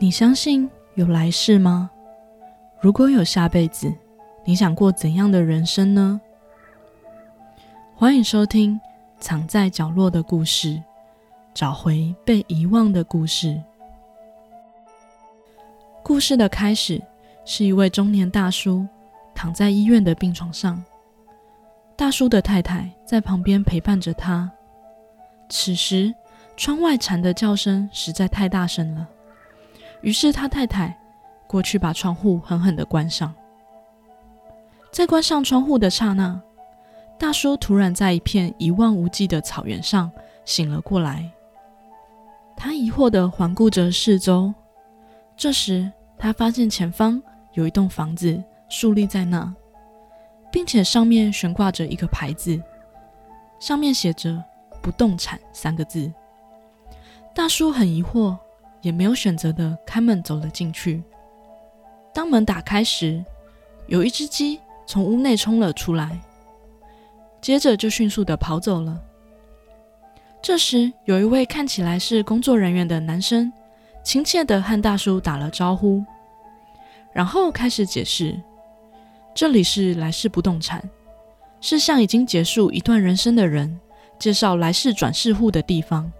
你相信有来世吗？如果有下辈子，你想过怎样的人生呢？欢迎收听《藏在角落的故事》，找回被遗忘的故事。故事的开始是一位中年大叔躺在医院的病床上，大叔的太太在旁边陪伴着他。此时，窗外蝉的叫声实在太大声了。于是他太太过去把窗户狠狠的关上。在关上窗户的刹那，大叔突然在一片一望无际的草原上醒了过来。他疑惑的环顾着四周，这时他发现前方有一栋房子竖立在那，并且上面悬挂着一个牌子，上面写着“不动产”三个字。大叔很疑惑。也没有选择的开门走了进去。当门打开时，有一只鸡从屋内冲了出来，接着就迅速的跑走了。这时，有一位看起来是工作人员的男生，亲切的和大叔打了招呼，然后开始解释：这里是来世不动产，是向已经结束一段人生的人介绍来世转世户的地方。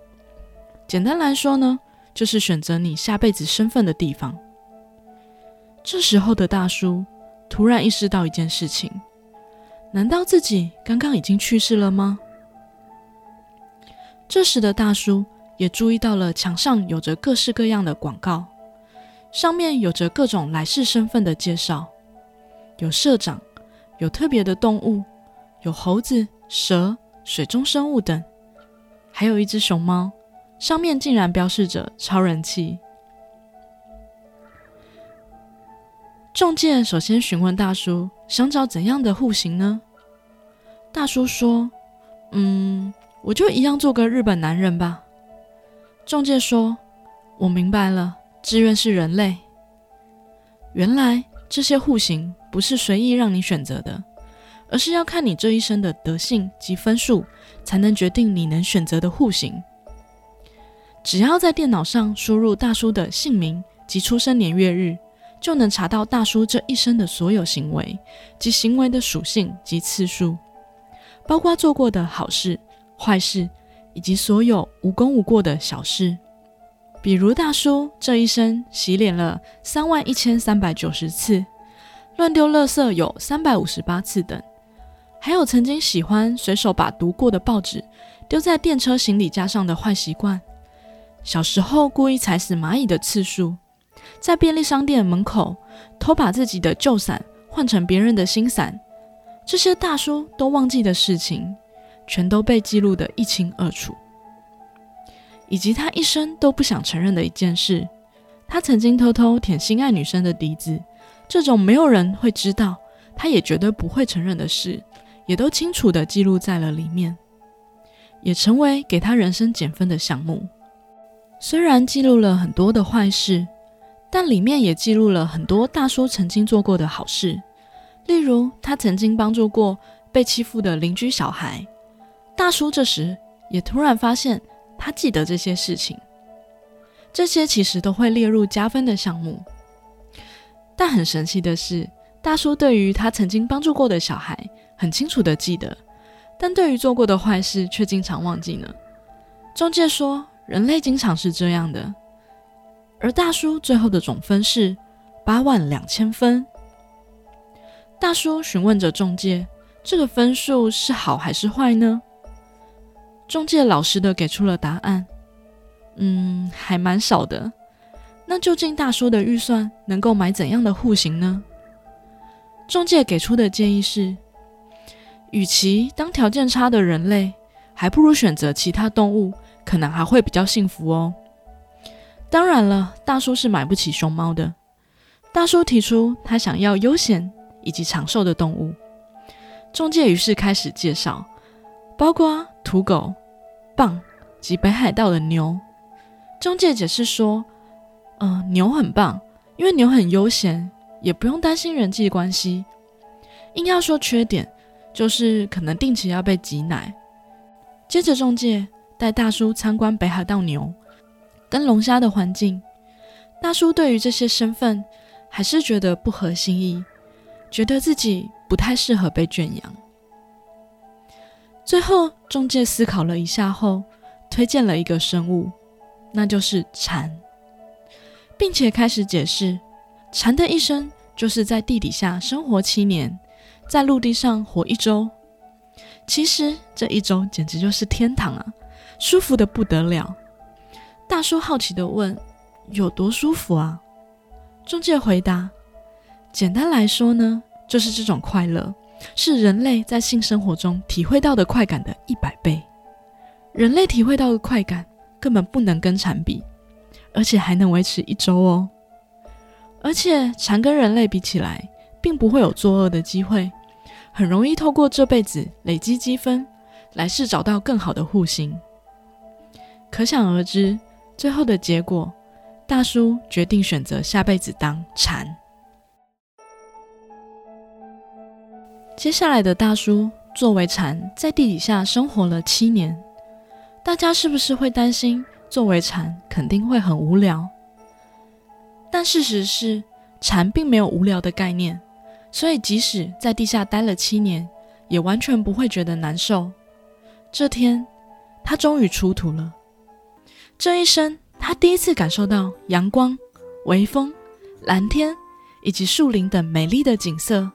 简单来说呢。就是选择你下辈子身份的地方。这时候的大叔突然意识到一件事情：难道自己刚刚已经去世了吗？这时的大叔也注意到了墙上有着各式各样的广告，上面有着各种来世身份的介绍，有社长，有特别的动物，有猴子、蛇、水中生物等，还有一只熊猫。上面竟然标示着超人气。中介首先询问大叔想找怎样的户型呢？大叔说：“嗯，我就一样做个日本男人吧。”中介说：“我明白了，志愿是人类。原来这些户型不是随意让你选择的，而是要看你这一生的德性及分数，才能决定你能选择的户型。”只要在电脑上输入大叔的姓名及出生年月日，就能查到大叔这一生的所有行为及行为的属性及次数，包括做过的好事、坏事，以及所有无功无过的小事。比如大叔这一生洗脸了三万一千三百九十次，乱丢垃圾有三百五十八次等，还有曾经喜欢随手把读过的报纸丢在电车行李架上的坏习惯。小时候故意踩死蚂蚁的次数，在便利商店门口偷把自己的旧伞换成别人的新伞，这些大叔都忘记的事情，全都被记录得一清二楚。以及他一生都不想承认的一件事，他曾经偷偷舔心爱女生的鼻子，这种没有人会知道，他也绝对不会承认的事，也都清楚地记录在了里面，也成为给他人生减分的项目。虽然记录了很多的坏事，但里面也记录了很多大叔曾经做过的好事。例如，他曾经帮助过被欺负的邻居小孩。大叔这时也突然发现，他记得这些事情，这些其实都会列入加分的项目。但很神奇的是，大叔对于他曾经帮助过的小孩很清楚的记得，但对于做过的坏事却经常忘记呢。中介说。人类经常是这样的，而大叔最后的总分是八万两千分。大叔询问着中介：“这个分数是好还是坏呢？”中介老实的给出了答案：“嗯，还蛮少的。”那究竟大叔的预算能够买怎样的户型呢？中介给出的建议是：与其当条件差的人类，还不如选择其他动物。可能还会比较幸福哦。当然了，大叔是买不起熊猫的。大叔提出他想要悠闲以及长寿的动物。中介于是开始介绍，包括土狗、棒及北海道的牛。中介解释说，嗯，牛很棒，因为牛很悠闲，也不用担心人际关系。硬要说缺点，就是可能定期要被挤奶。接着中介。带大叔参观北海道牛跟龙虾的环境，大叔对于这些身份还是觉得不合心意，觉得自己不太适合被圈养。最后，中介思考了一下后，推荐了一个生物，那就是蝉，并且开始解释，蝉的一生就是在地底下生活七年，在陆地上活一周。其实这一周简直就是天堂啊，舒服的不得了。大叔好奇的问：“有多舒服啊？”中介回答：“简单来说呢，就是这种快乐。”是人类在性生活中体会到的快感的一百倍。人类体会到的快感根本不能跟蝉比，而且还能维持一周哦。而且蝉跟人类比起来，并不会有作恶的机会，很容易透过这辈子累积积分，来世找到更好的户型。可想而知，最后的结果，大叔决定选择下辈子当蝉。接下来的大叔作为蝉，在地底下生活了七年。大家是不是会担心，作为蝉肯定会很无聊？但事实是，蝉并没有无聊的概念，所以即使在地下待了七年，也完全不会觉得难受。这天，他终于出土了。这一生，他第一次感受到阳光、微风、蓝天以及树林等美丽的景色。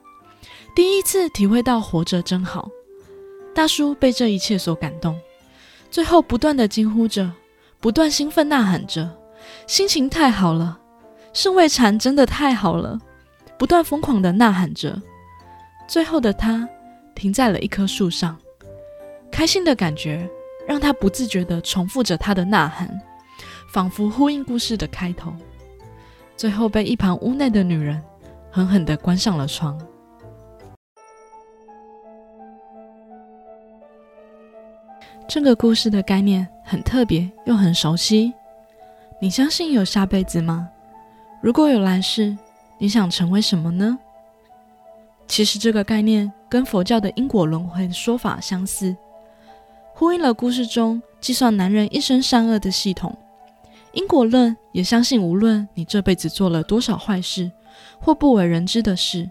第一次体会到活着真好，大叔被这一切所感动，最后不断的惊呼着，不断兴奋呐喊着，心情太好了，圣位蝉真的太好了，不断疯狂的呐喊着，最后的他停在了一棵树上，开心的感觉让他不自觉的重复着他的呐喊，仿佛呼应故事的开头，最后被一旁屋内的女人狠狠的关上了窗。这个故事的概念很特别又很熟悉。你相信有下辈子吗？如果有来世，你想成为什么呢？其实这个概念跟佛教的因果轮回的说法相似，呼应了故事中计算男人一生善恶的系统。因果论也相信，无论你这辈子做了多少坏事或不为人知的事，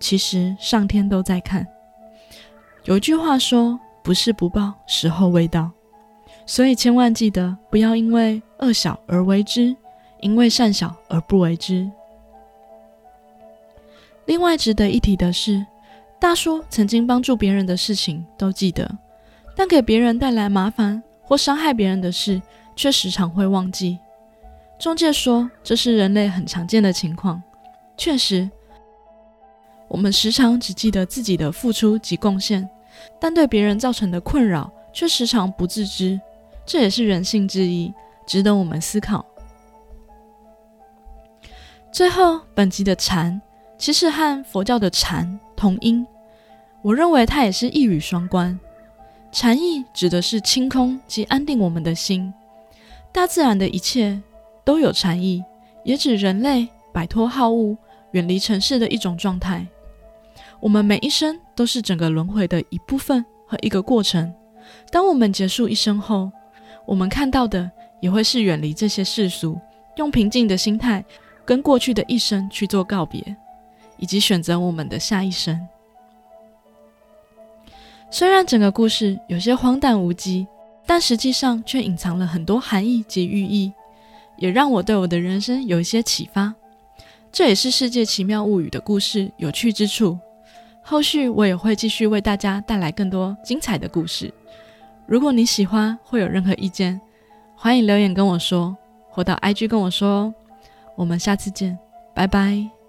其实上天都在看。有一句话说。不是不报，时候未到。所以千万记得，不要因为恶小而为之，因为善小而不为之。另外值得一提的是，大叔曾经帮助别人的事情都记得，但给别人带来麻烦或伤害别人的事，却时常会忘记。中介说，这是人类很常见的情况。确实，我们时常只记得自己的付出及贡献。但对别人造成的困扰却时常不自知，这也是人性之一，值得我们思考。最后，本集的禅其实和佛教的禅同音，我认为它也是一语双关。禅意指的是清空及安定我们的心，大自然的一切都有禅意，也指人类摆脱好恶、远离尘世的一种状态。我们每一生都是整个轮回的一部分和一个过程。当我们结束一生后，我们看到的也会是远离这些世俗，用平静的心态跟过去的一生去做告别，以及选择我们的下一生。虽然整个故事有些荒诞无稽，但实际上却隐藏了很多含义及寓意，也让我对我的人生有一些启发。这也是《世界奇妙物语》的故事有趣之处。后续我也会继续为大家带来更多精彩的故事。如果你喜欢，会有任何意见，欢迎留言跟我说，或到 IG 跟我说哦。我们下次见，拜拜。